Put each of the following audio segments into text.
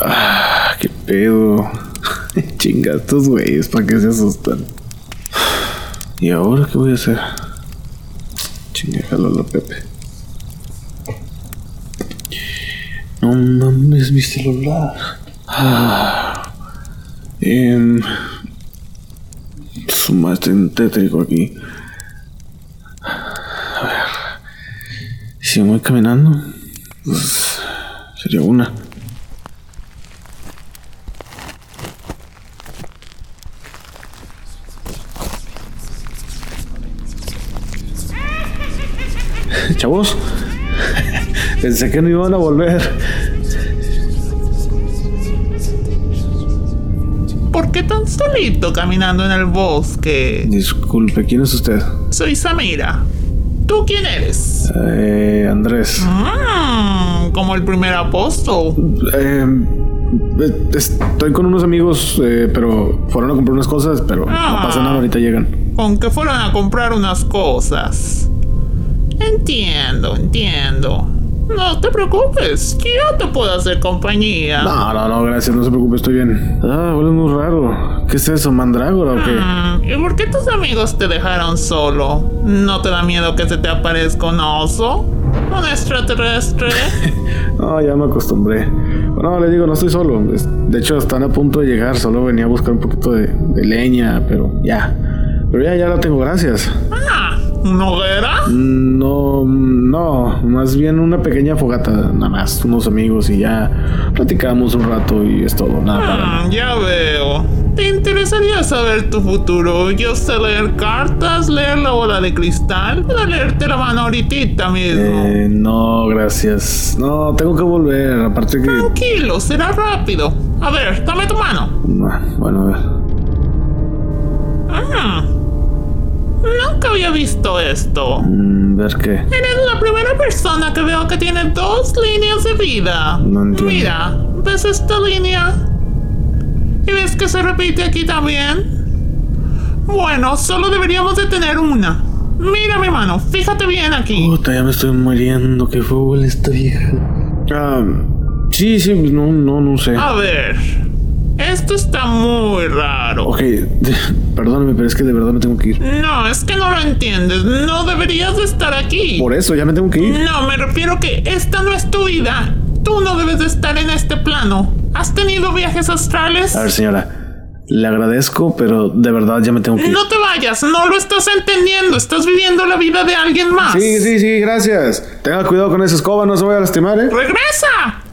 Ah, qué pedo. Chinga, estos güeyes, ¿para qué se asustan? ¿Y ahora qué voy a hacer? Chinga, la Pepe. No mames, mi celular. Ah. Eh, suma, estoy en tétrico aquí. A ver. Si me voy caminando, pues sería una. Chavos, pensé que no iban a volver. ¿Por qué tan solito caminando en el bosque? Disculpe, ¿quién es usted? Soy Samira. ¿Tú quién eres? Eh, Andrés. Mmm, como el primer apóstol. Eh, eh, estoy con unos amigos, eh, pero fueron a comprar unas cosas, pero Ah. no pasa nada, ahorita llegan. Con que fueron a comprar unas cosas. Entiendo, entiendo. No te preocupes, yo te puedo hacer compañía. No, no, no, gracias, no se preocupe, estoy bien. Ah, huele muy raro. ¿Qué es eso, mandrágora o qué? Mm, ¿Y por qué tus amigos te dejaron solo? ¿No te da miedo que se te aparezca un oso? ¿Un extraterrestre? No, ya me acostumbré. No, le digo, no estoy solo. De hecho, están a punto de llegar. Solo venía a buscar un poquito de, de leña, pero ya. Pero ya, ya la tengo, gracias. ah, ¿una hoguera? No, no, más bien una pequeña fogata, nada más, unos amigos y ya platicamos un rato y es todo, nada para. Mm, ya veo. ¿Te interesaría saber tu futuro? Yo sé leer cartas, leer la bola de cristal, puedo leerte la mano ahorita mismo. Eh, no, gracias. No, tengo que volver, aparte que... Tranquilo, será rápido. A ver, dame tu mano. Ah, Bueno, a ver. Ah, nunca había visto esto. Mm, ver qué. Eres la primera persona que veo que tiene dos líneas de vida. No entiendo. Mira, ¿ves esta línea? ¿Y ves que se repite aquí también? Bueno, solo deberíamos de tener una. Mira mi mano, fíjate bien aquí. Puta, ya me estoy muriendo, qué fútbol esta vieja. Ah, sí, sí, no, no, no sé. A ver, esto está muy raro. Ok, perdóname, pero es que de verdad me tengo que ir. No, es que no lo entiendes. No deberías de estar aquí. Por eso, ya me tengo que ir. No, me refiero que esta no es tu vida. Tú no debes de estar en este plano. ¿Has tenido viajes astrales? A ver, señora, le agradezco, pero de verdad ya me tengo que ir. No te vayas, no lo estás entendiendo. Estás viviendo la vida de alguien más. Sí, sí, sí, gracias. Tenga cuidado con esa escoba, no se vaya a lastimar, ¿eh? ¡Regresa!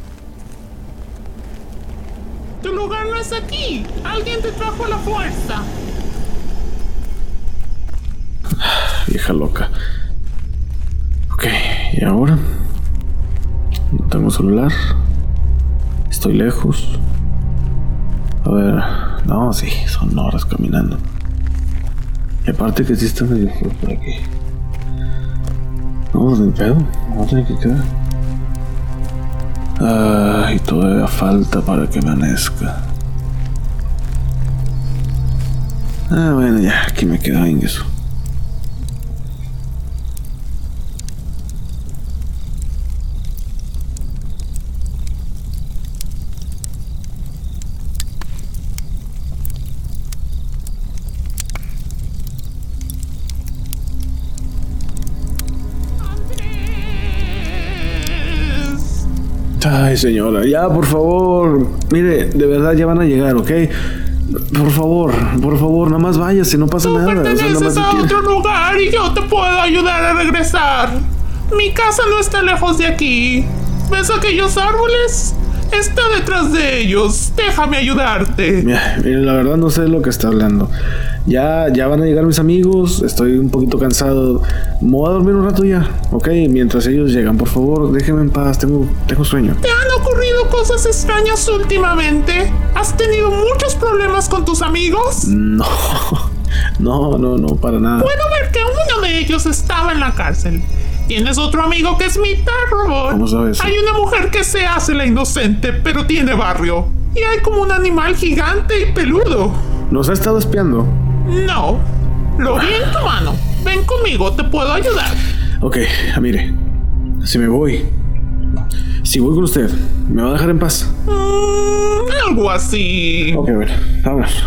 Tu lugar no es aquí. Alguien te trajo a la fuerza. Vieja loca. Ok, ¿y ahora? No tengo celular. Estoy lejos. A ver, no, sí, son horas caminando. Y aparte que sí está medio frío por aquí. No, ni pedo, no tiene que quedar. Ay, todavía falta para que amanezca. Ah, bueno, ya, aquí me quedo en eso. Ay, señora, ya, por favor. Mire, de verdad ya van a llegar, ¿ok? Por favor, por favor, nada más váyase, no pasa Tú nada. o sea, nada perteneces más a otro lugar y yo te puedo ayudar a regresar. Mi casa no está lejos de aquí. ¿Ves aquellos árboles? Está detrás de ellos. Déjame ayudarte. La verdad no sé de lo que está hablando. Ya, ya van a llegar mis amigos, estoy un poquito cansado. Me voy a dormir un rato ya, ¿ok? Mientras ellos llegan, por favor, déjenme en paz, tengo, tengo sueño. ¿Te han ocurrido cosas extrañas últimamente? ¿Has tenido muchos problemas con tus amigos? No, no, no, no, para nada. Puedo ver que uno de ellos estaba en la cárcel. Tienes otro amigo que es mitad robot. ¿Cómo sabes? Hay una mujer que se hace la inocente, pero tiene barrio. Y hay como un animal gigante y peludo. ¿Nos ha estado espiando? No, lo vi en tu mano. Ven conmigo, te puedo ayudar. Ok, ah, mire, si me voy, Si voy con usted, ¿me va a dejar en paz? Mm, algo así. Ok, bueno, vámonos.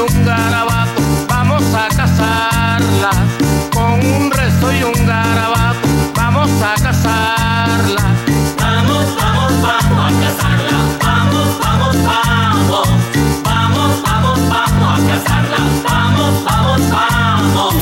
un garabato, vamos a cazarlas. Con un rezo y un garabato, vamos a cazarlas. Vamos, vamos, vamos a cazarlas. Vamos, vamos, vamos. Vamos, vamos, vamos a cazarlas. Vamos, vamos, vamos.